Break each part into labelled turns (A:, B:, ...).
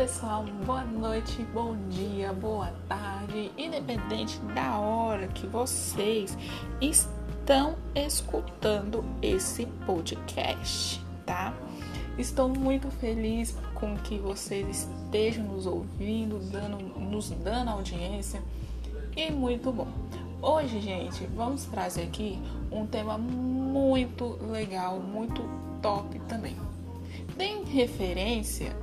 A: pessoal, boa noite, bom dia, boa tarde, independente da hora que vocês estão escutando esse podcast, tá? Estou muito feliz com que vocês estejam nos ouvindo, dando, nos dando audiência e muito bom. Hoje, gente, vamos trazer aqui um tema muito legal, muito top também. Tem referência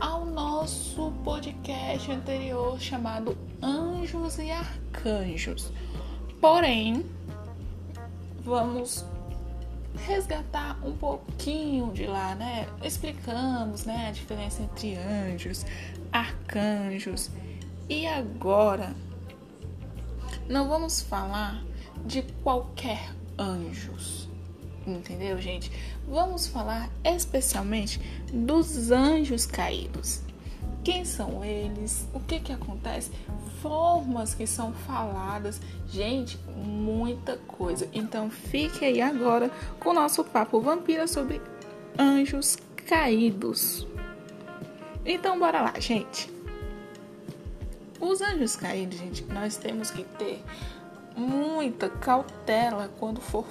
A: ao nosso podcast anterior chamado Anjos e Arcanjos. Porém, vamos resgatar um pouquinho de lá, né? Explicamos, né, a diferença entre anjos, arcanjos. E agora não vamos falar de qualquer anjos. Entendeu, gente? Vamos falar especialmente dos anjos caídos. Quem são eles? O que que acontece? Formas que são faladas. Gente, muita coisa. Então fique aí agora com o nosso papo vampira sobre anjos caídos. Então bora lá, gente. Os anjos caídos, gente, nós temos que ter muita cautela quando for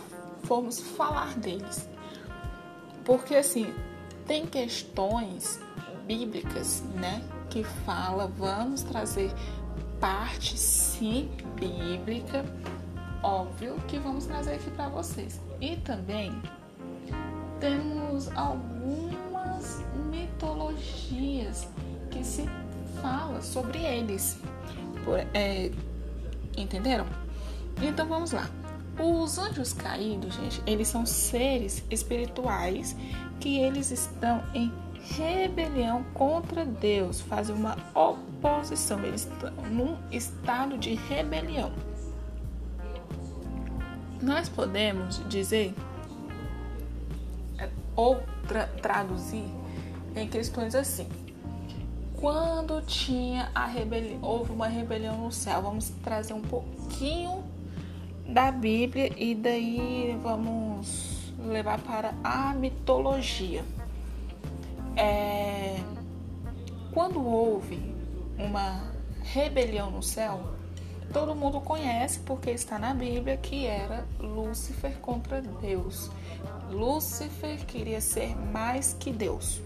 A: formos falar deles. Porque assim, tem questões bíblicas, né, que fala, vamos trazer parte sim bíblica, óbvio que vamos trazer aqui para vocês. E também temos algumas mitologias que se fala sobre eles. É, entenderam? Então vamos lá. Os anjos caídos, gente, eles são seres espirituais que eles estão em rebelião contra Deus, fazem uma oposição, eles estão num estado de rebelião. Nós podemos dizer ou tra traduzir em questões assim. Quando tinha a rebelião, houve uma rebelião no céu, vamos trazer um pouquinho da Bíblia e daí vamos levar para a mitologia. É, quando houve uma rebelião no céu, todo mundo conhece porque está na Bíblia que era Lúcifer contra Deus. Lúcifer queria ser mais que Deus.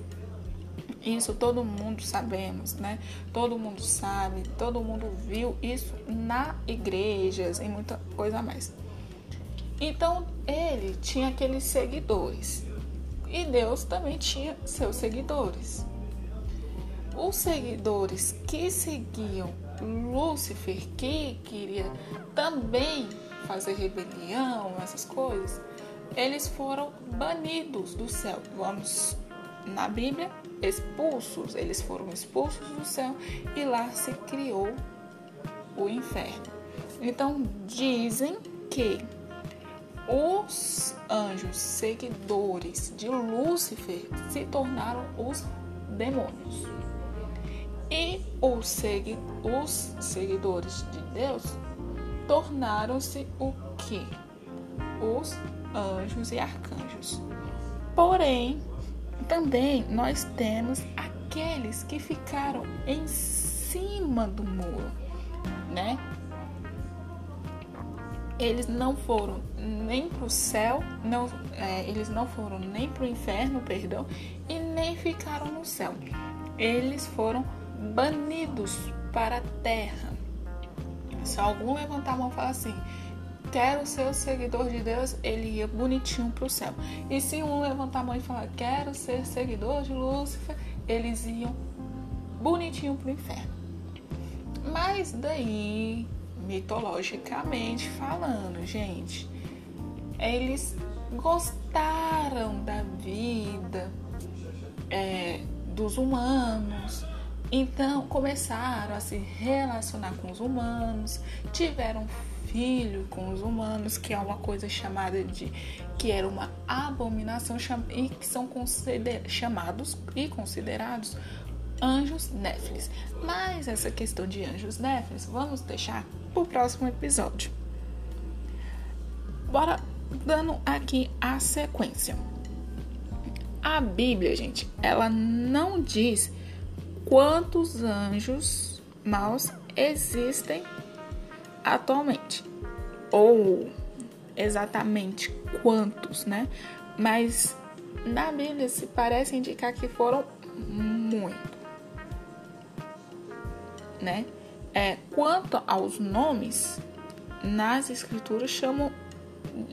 A: Isso todo mundo sabemos, né? Todo mundo sabe, todo mundo viu isso na igrejas e muita coisa mais. Então ele tinha aqueles seguidores e Deus também tinha seus seguidores. Os seguidores que seguiam Lúcifer, que queria também fazer rebelião, essas coisas, eles foram banidos do céu. Vamos na Bíblia, expulsos, eles foram expulsos do céu e lá se criou o inferno. Então dizem que os anjos seguidores de Lúcifer se tornaram os demônios. E os, segui os seguidores de Deus tornaram-se o que? Os anjos e arcanjos. Porém, também nós temos aqueles que ficaram em cima do muro, né? Eles não foram nem para o céu, não, é, eles não foram nem para o inferno, perdão, e nem ficaram no céu. Eles foram banidos para a terra. Se algum levantar a mão e falar assim, quero ser o seguidor de Deus, ele ia bonitinho para o céu. E se um levantar a mão e falar, quero ser seguidor de Lúcifer, eles iam bonitinho para o inferno. Mas daí, mitologicamente falando, gente, eles gostaram da vida é, dos humanos, então começaram a se relacionar com os humanos, tiveram filho com os humanos, que é uma coisa chamada de que era uma abominação e que são chamados e considerados anjos néfilis. Mas essa questão de anjos néfilis vamos deixar para o próximo episódio. Bora dando aqui a sequência. A Bíblia, gente, ela não diz quantos anjos maus existem atualmente. Ou exatamente quantos, né? Mas na Bíblia se parece indicar que foram muito, né? É, quanto aos nomes, nas escrituras chamam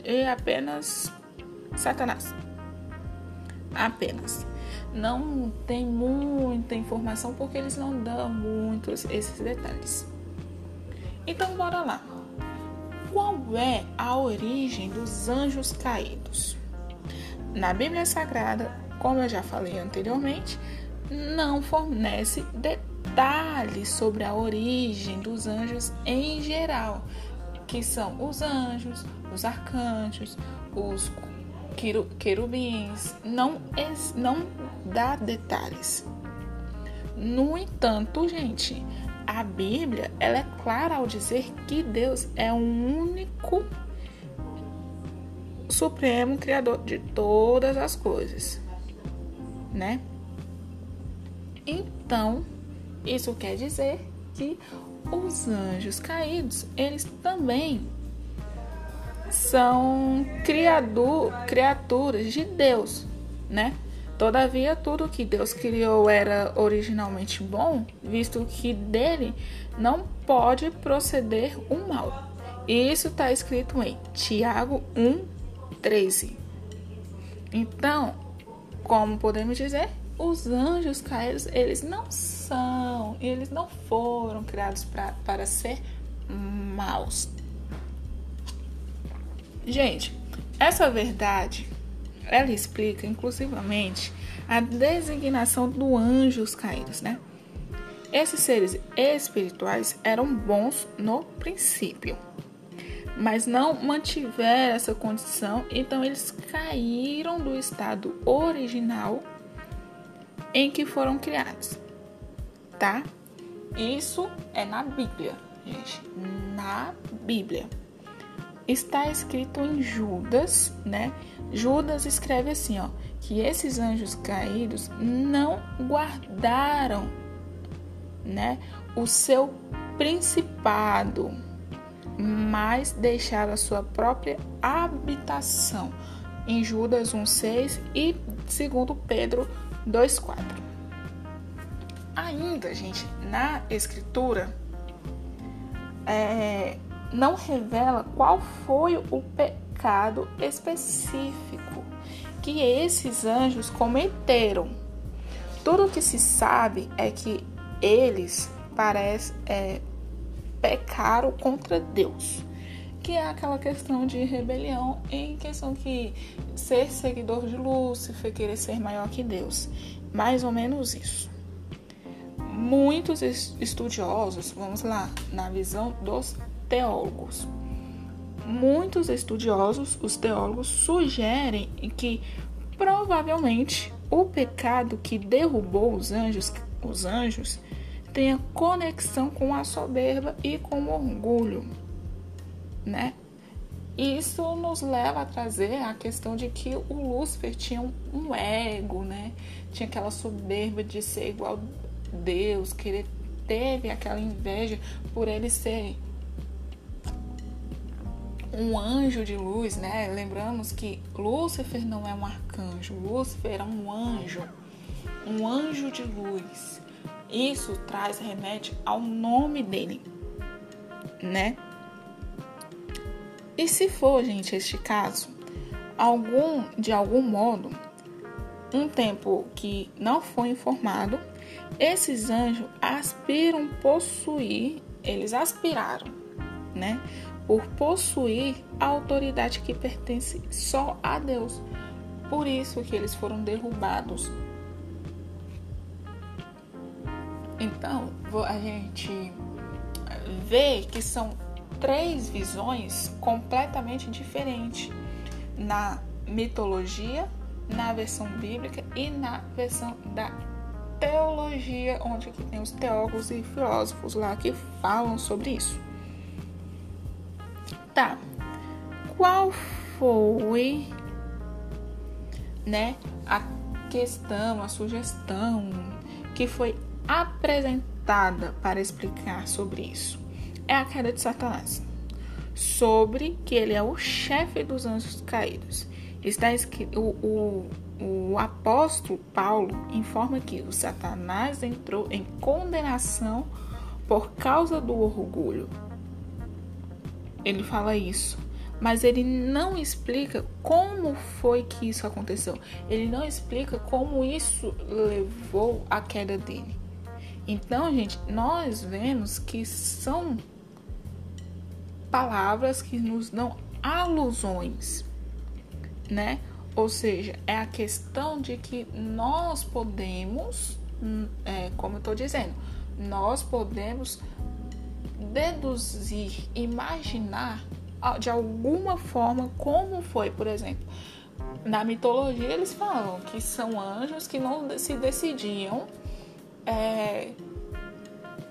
A: de apenas Satanás. Apenas. Não tem muita informação porque eles não dão muitos esses detalhes. Então bora lá. Qual é a origem dos anjos caídos? Na Bíblia Sagrada, como eu já falei anteriormente, não fornece detalhes sobre a origem dos anjos em geral, que são os anjos, os arcanjos, os querubins, não, não dá detalhes. No entanto, gente, a Bíblia ela é clara ao dizer que Deus é o único supremo criador de todas as coisas, né? Então, isso quer dizer que os anjos caídos, eles também são criador, criaturas de Deus, né? Todavia, tudo que Deus criou era originalmente bom, visto que dele não pode proceder o mal. E isso está escrito em Tiago 1, 13. Então, como podemos dizer, os anjos caídos, eles não são, eles não foram criados pra, para ser maus. Gente, essa verdade ela explica inclusivamente a designação do anjos caídos, né? Esses seres espirituais eram bons no princípio, mas não mantiveram essa condição, então eles caíram do estado original em que foram criados, tá? Isso é na Bíblia, gente, na Bíblia. Está escrito em Judas, né? Judas escreve assim, ó, que esses anjos caídos não guardaram, né, o seu principado, mas deixaram a sua própria habitação. Em Judas 1:6 e segundo Pedro 2:4. Ainda, gente, na escritura é, não revela qual foi o pecado específico que esses anjos cometeram. Tudo o que se sabe é que eles parece, é, pecaram contra Deus, que é aquela questão de rebelião em questão que ser seguidor de Lúcifer, querer ser maior que Deus, mais ou menos isso. Muitos estudiosos, vamos lá, na visão dos teólogos, muitos estudiosos, os teólogos, sugerem que provavelmente o pecado que derrubou os anjos, os anjos tenha conexão com a soberba e com o orgulho, né? Isso nos leva a trazer a questão de que o Lúcifer tinha um ego, né? Tinha aquela soberba de ser igual a Deus, que ele teve aquela inveja por ele ser um anjo de luz, né? Lembramos que Lúcifer não é um arcanjo, Lúcifer é um anjo, um anjo de luz. Isso traz, remete ao nome dele, né? E se for, gente, este caso, algum, de algum modo, um tempo que não foi informado, esses anjos aspiram possuir, eles aspiraram, né? Por possuir a autoridade que pertence só a Deus. Por isso que eles foram derrubados. Então, a gente vê que são três visões completamente diferentes na mitologia, na versão bíblica e na versão da teologia, onde tem os teólogos e filósofos lá que falam sobre isso. Tá. Qual foi, né, a questão, a sugestão que foi apresentada para explicar sobre isso é a queda de Satanás, sobre que ele é o chefe dos anjos caídos. Está escrito, o, o, o apóstolo Paulo informa que o Satanás entrou em condenação por causa do orgulho. Ele fala isso mas ele não explica como foi que isso aconteceu. Ele não explica como isso levou à queda dele. Então, gente, nós vemos que são palavras que nos dão alusões, né? Ou seja, é a questão de que nós podemos, hum, é, como eu estou dizendo, nós podemos deduzir, imaginar de alguma forma como foi, por exemplo. Na mitologia eles falam que são anjos que não se decidiam é,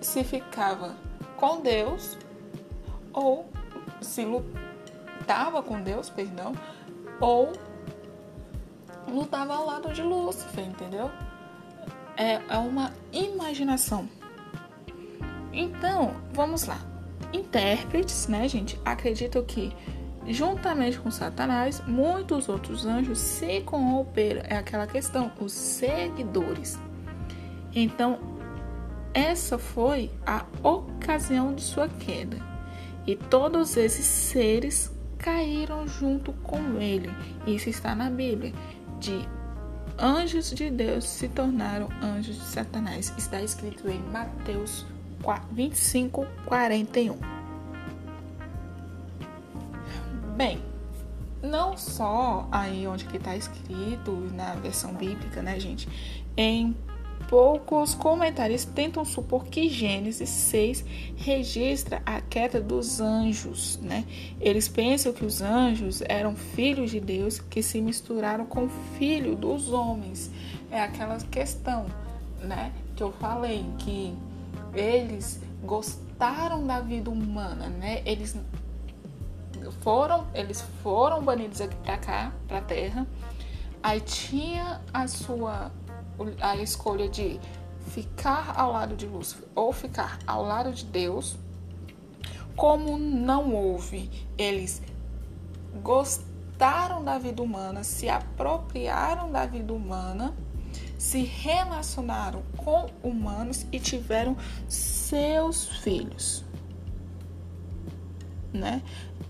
A: se ficava com Deus ou se lutava com Deus, perdão, ou lutava ao lado de Lúcifer, entendeu? É, é uma imaginação. Então, vamos lá intérpretes, né, gente, acreditam que, juntamente com Satanás, muitos outros anjos se corromperam. É aquela questão, os seguidores. Então, essa foi a ocasião de sua queda. E todos esses seres caíram junto com ele. Isso está na Bíblia. De anjos de Deus se tornaram anjos de Satanás. Está escrito em Mateus 25, 41. Bem, não só aí onde que está escrito na versão bíblica, né, gente? Em poucos comentários tentam supor que Gênesis 6 registra a queda dos anjos, né? Eles pensam que os anjos eram filhos de Deus que se misturaram com o filho dos homens. É aquela questão, né, que eu falei que eles gostaram da vida humana, né? Eles foram, eles foram banidos aqui para cá, para Terra. Aí tinha a sua a escolha de ficar ao lado de Lúcifer ou ficar ao lado de Deus. Como não houve, eles gostaram da vida humana, se apropriaram da vida humana se relacionaram com humanos e tiveram seus filhos. Né?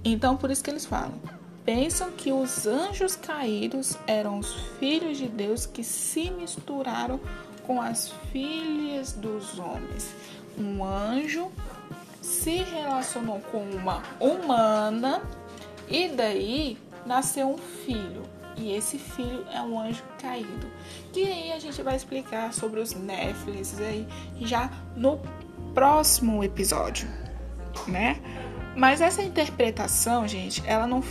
A: Então, por isso que eles falam. Pensam que os anjos caídos eram os filhos de Deus que se misturaram com as filhas dos homens. Um anjo se relacionou com uma humana e daí nasceu um filho e esse filho é um anjo caído. Que aí a gente vai explicar sobre os Néfilis aí já no próximo episódio, né? Mas essa interpretação, gente, ela não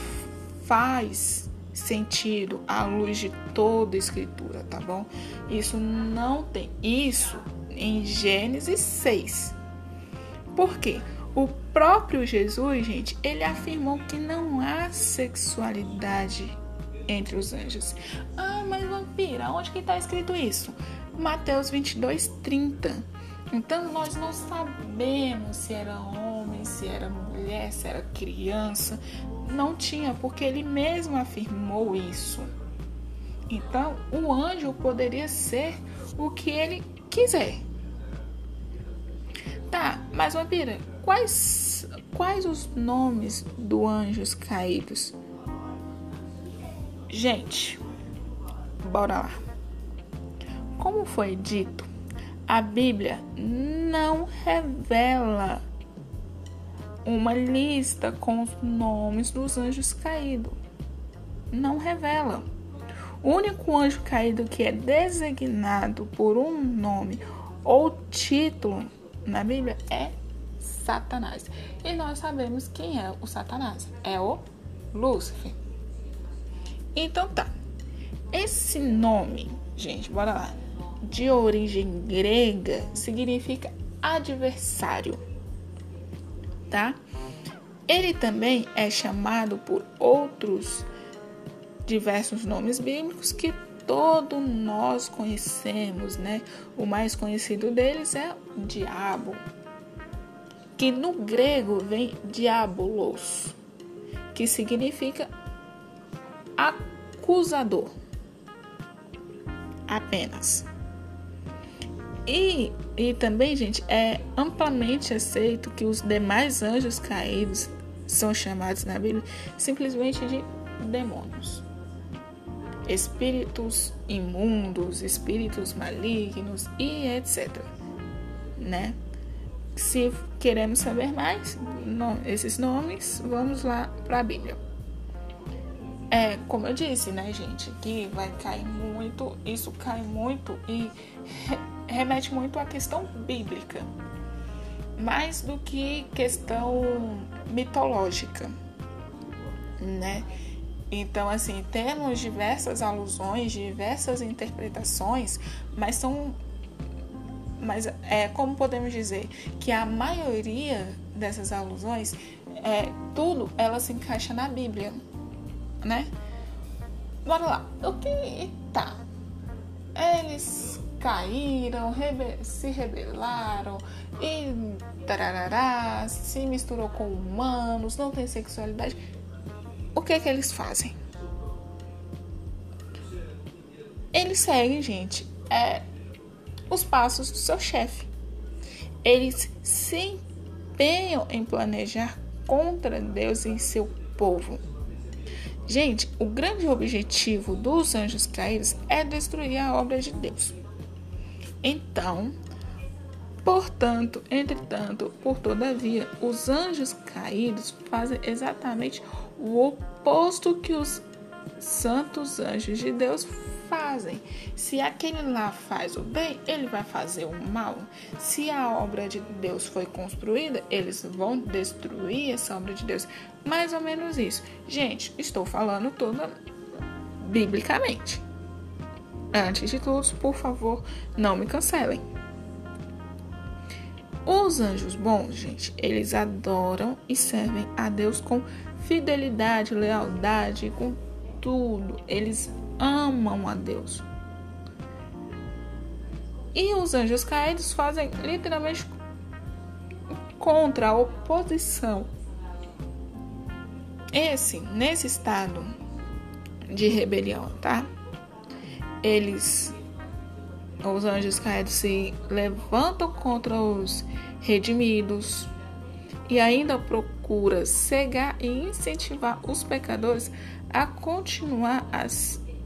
A: faz sentido à luz de toda a escritura, tá bom? Isso não tem isso em Gênesis 6. Por quê? O próprio Jesus, gente, ele afirmou que não há sexualidade entre os anjos. Ah, mas vampira, onde que está escrito isso? Mateus 22, 30. Então nós não sabemos se era homem, se era mulher, se era criança. Não tinha, porque ele mesmo afirmou isso. Então o anjo poderia ser o que ele quiser. Tá, mas vampira, quais, quais os nomes dos anjos caídos? Gente, bora lá. Como foi dito, a Bíblia não revela uma lista com os nomes dos anjos caídos. Não revela. O único anjo caído que é designado por um nome ou título na Bíblia é Satanás. E nós sabemos quem é o Satanás. É o Lúcifer. Então tá. Esse nome, gente, bora lá. De origem grega significa adversário, tá? Ele também é chamado por outros diversos nomes bíblicos que todos nós conhecemos, né? O mais conhecido deles é o diabo, que no grego vem diabolos, que significa acusador. Apenas. E, e também, gente, é amplamente aceito que os demais anjos caídos são chamados na Bíblia simplesmente de demônios. Espíritos imundos, espíritos malignos e etc. Né? Se queremos saber mais esses nomes, vamos lá para a Bíblia. É, como eu disse, né, gente, que vai cair muito, isso cai muito e remete muito à questão bíblica, mais do que questão mitológica, né? Então, assim, temos diversas alusões, diversas interpretações, mas são. Mas é como podemos dizer que a maioria dessas alusões, é, tudo ela se encaixa na Bíblia, né? Bora lá. O que tá? Eles caíram, rebe se rebelaram e tarará, se misturou com humanos, não tem sexualidade. O que que eles fazem? Eles seguem, gente, é, os passos do seu chefe. Eles se empenham em planejar contra Deus e seu povo. Gente, o grande objetivo dos anjos caídos é destruir a obra de Deus. Então, portanto, entretanto, por todavia, os anjos caídos fazem exatamente o oposto que os santos anjos de Deus fazem. Se aquele lá faz o bem, ele vai fazer o mal. Se a obra de Deus foi construída, eles vão destruir essa obra de Deus. Mais ou menos isso. Gente, estou falando toda biblicamente. Antes de tudo, por favor, não me cancelem. Os anjos bons, gente, eles adoram e servem a Deus com fidelidade, lealdade, com tudo. Eles amam a Deus. E os anjos caídos fazem literalmente contra a oposição. Esse, nesse estado de rebelião, tá? eles, os anjos caídos, se levantam contra os redimidos e ainda procura cegar e incentivar os pecadores a continuar a,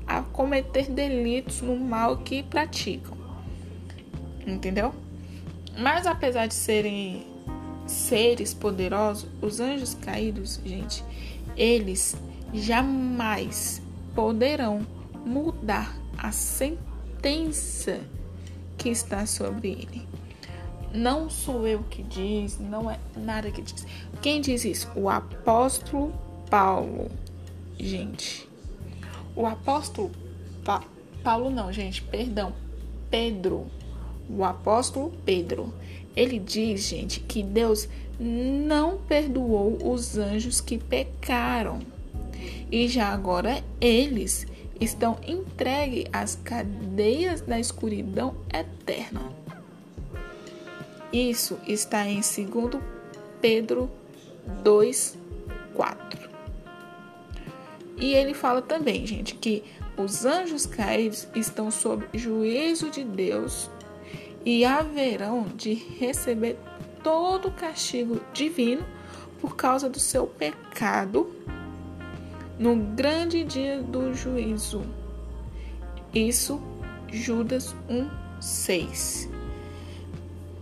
A: a cometer delitos no mal que praticam. Entendeu? Mas apesar de serem seres poderosos, os anjos caídos, gente, eles jamais poderão mudar a sentença que está sobre ele. Não sou eu que diz, não é nada que diz. Quem diz isso? O apóstolo Paulo. Gente, o apóstolo pa Paulo não, gente, perdão. Pedro. O apóstolo Pedro. Ele diz, gente, que Deus não perdoou os anjos que pecaram. E já agora eles estão entregues às cadeias da escuridão eterna. Isso está em 2 Pedro 2, 4. E ele fala também, gente, que os anjos caídos estão sob juízo de Deus e haverão de receber todo o castigo divino por causa do seu pecado no grande dia do juízo. Isso, Judas 1:6.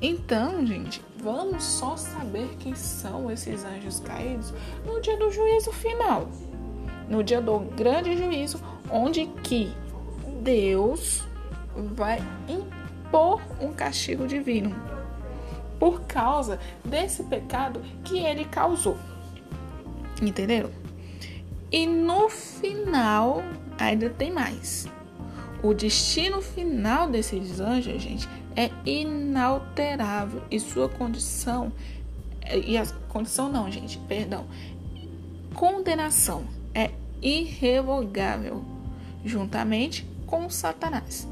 A: Então, gente, vamos só saber quem são esses anjos caídos no dia do juízo final. No dia do grande juízo, onde que Deus vai impor um castigo divino por causa desse pecado que ele causou. Entenderam? E no final, ainda tem mais. O destino final desses anjos, gente, é inalterável e sua condição e a condição não, gente, perdão. Condenação é irrevogável, juntamente com Satanás.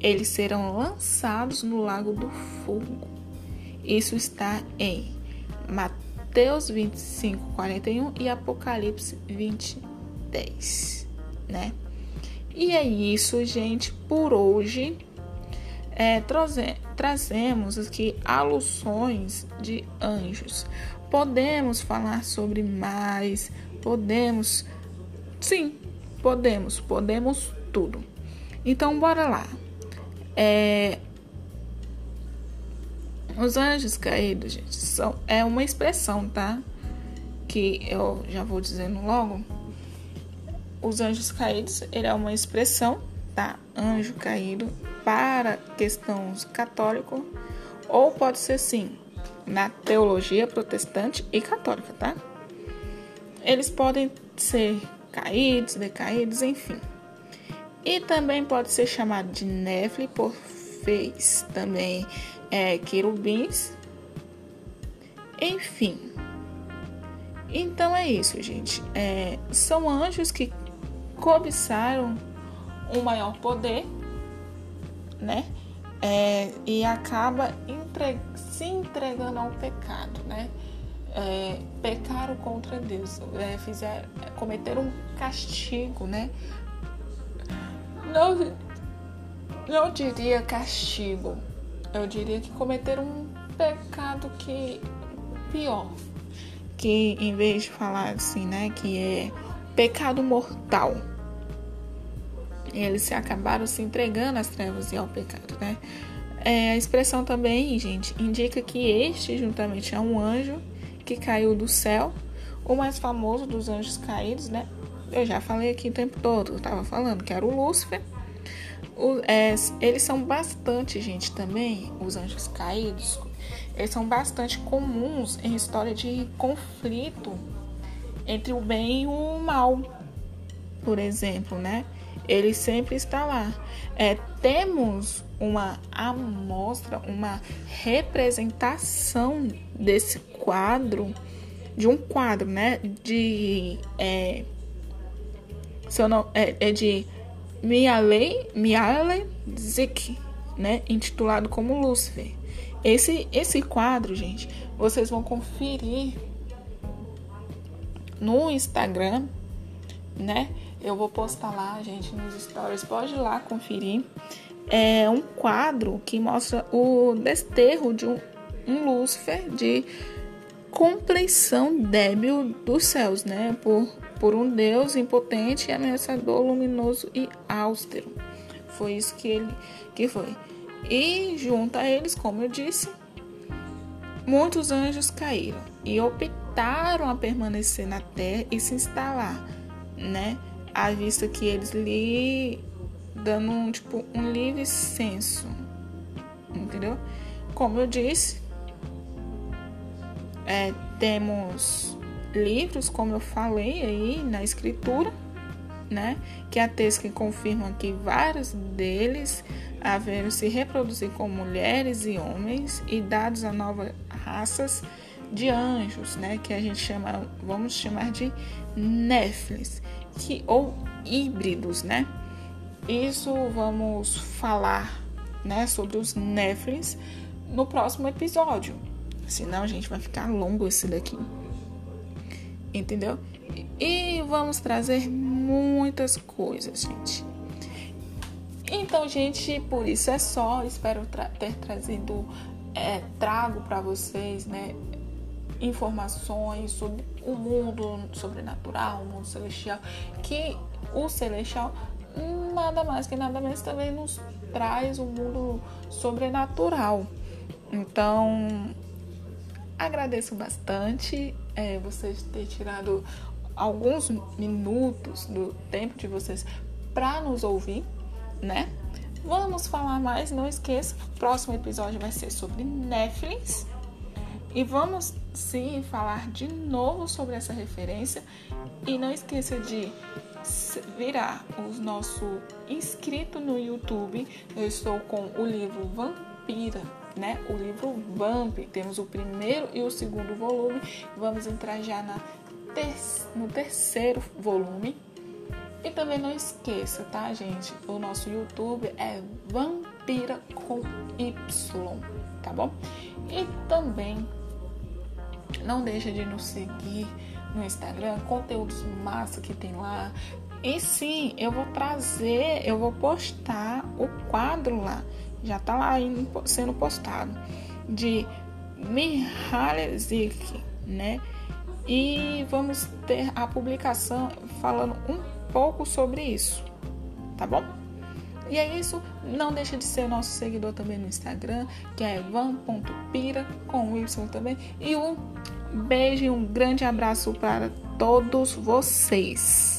A: Eles serão lançados no lago do fogo. Isso está em Mateus 25, 41 e Apocalipse 20, 10, né? E é isso, gente, por hoje. É, traze, trazemos aqui alusões de anjos. Podemos falar sobre mais, podemos, sim, podemos, podemos tudo. Então, bora lá. É, os anjos caídos, gente, são, é uma expressão, tá? Que eu já vou dizendo logo. Os anjos caídos, ele é uma expressão, tá? Anjo caído para questões católico ou pode ser sim na teologia protestante e católica, tá? Eles podem ser caídos, decaídos, enfim. E também pode ser chamado de Nefli por fez também é, querubins. Enfim. Então é isso, gente. É, são anjos que cobiçaram um maior poder, né? É, e acaba entre, se entregando ao pecado, né? É, pecaram contra Deus, é, fizeram, cometeram um castigo, né? Não, não diria castigo, eu diria que cometeram um pecado que pior, que em vez de falar assim, né, que é pecado mortal, eles se acabaram se entregando às trevas e ao pecado, né? É, a expressão também, gente, indica que este, juntamente a um anjo que caiu do céu, o mais famoso dos anjos caídos, né? Eu já falei aqui o tempo todo, eu tava falando que era o Lúcifer, o, é, eles são bastante, gente, também, os anjos caídos, eles são bastante comuns em história de conflito entre o bem e o mal, por exemplo, né? Ele sempre está lá. É, temos uma amostra, uma representação desse quadro, de um quadro, né? De. É, seu nome, é, é de Mialei, Miale Zik, né, intitulado como Lúcifer. Esse, esse quadro, gente, vocês vão conferir no Instagram, né? Eu vou postar lá, gente, nos stories. Pode ir lá conferir. É um quadro que mostra o desterro de um, um Lúcifer de compleição débil dos céus, né? Por por um Deus impotente, ameaçador, luminoso e austero. Foi isso que ele que foi. E junto a eles, como eu disse, muitos anjos caíram e optaram a permanecer na terra e se instalar, né? À vista que eles lhe dando um, tipo um livre senso, entendeu? Como eu disse, é, temos livros, como eu falei aí na escritura, né? Que há textos que confirmam que vários deles haveram se reproduzir com mulheres e homens e dados a novas raças de anjos, né? Que a gente chama, vamos chamar de néflis, que ou híbridos, né? Isso vamos falar, né, sobre os néflis no próximo episódio. Senão a gente vai ficar longo esse daqui entendeu? E vamos trazer muitas coisas, gente. Então, gente, por isso é só. Espero tra ter trazido, é, trago para vocês, né, informações sobre o mundo sobrenatural, o mundo celestial, que o celestial nada mais que nada menos também nos traz um mundo sobrenatural. Então, agradeço bastante é, vocês ter tirado alguns minutos do tempo de vocês para nos ouvir, né? Vamos falar mais, não esqueça, o próximo episódio vai ser sobre Netflix. E vamos sim falar de novo sobre essa referência. E não esqueça de virar o nosso inscrito no YouTube. Eu estou com o livro Vampira né, o livro Vamp. Temos o primeiro e o segundo volume. Vamos entrar já na ter no terceiro volume. E também não esqueça, tá, gente? O nosso YouTube é Vampira com Y, tá bom? E também não deixa de nos seguir no Instagram, conteúdos massa que tem lá. E sim, eu vou trazer, eu vou postar o quadro lá. Já tá lá sendo postado de Mihaly né? E vamos ter a publicação falando um pouco sobre isso, tá bom? E é isso, não deixa de ser nosso seguidor também no Instagram, que é van.pira, com Y também. E um beijo e um grande abraço para todos vocês.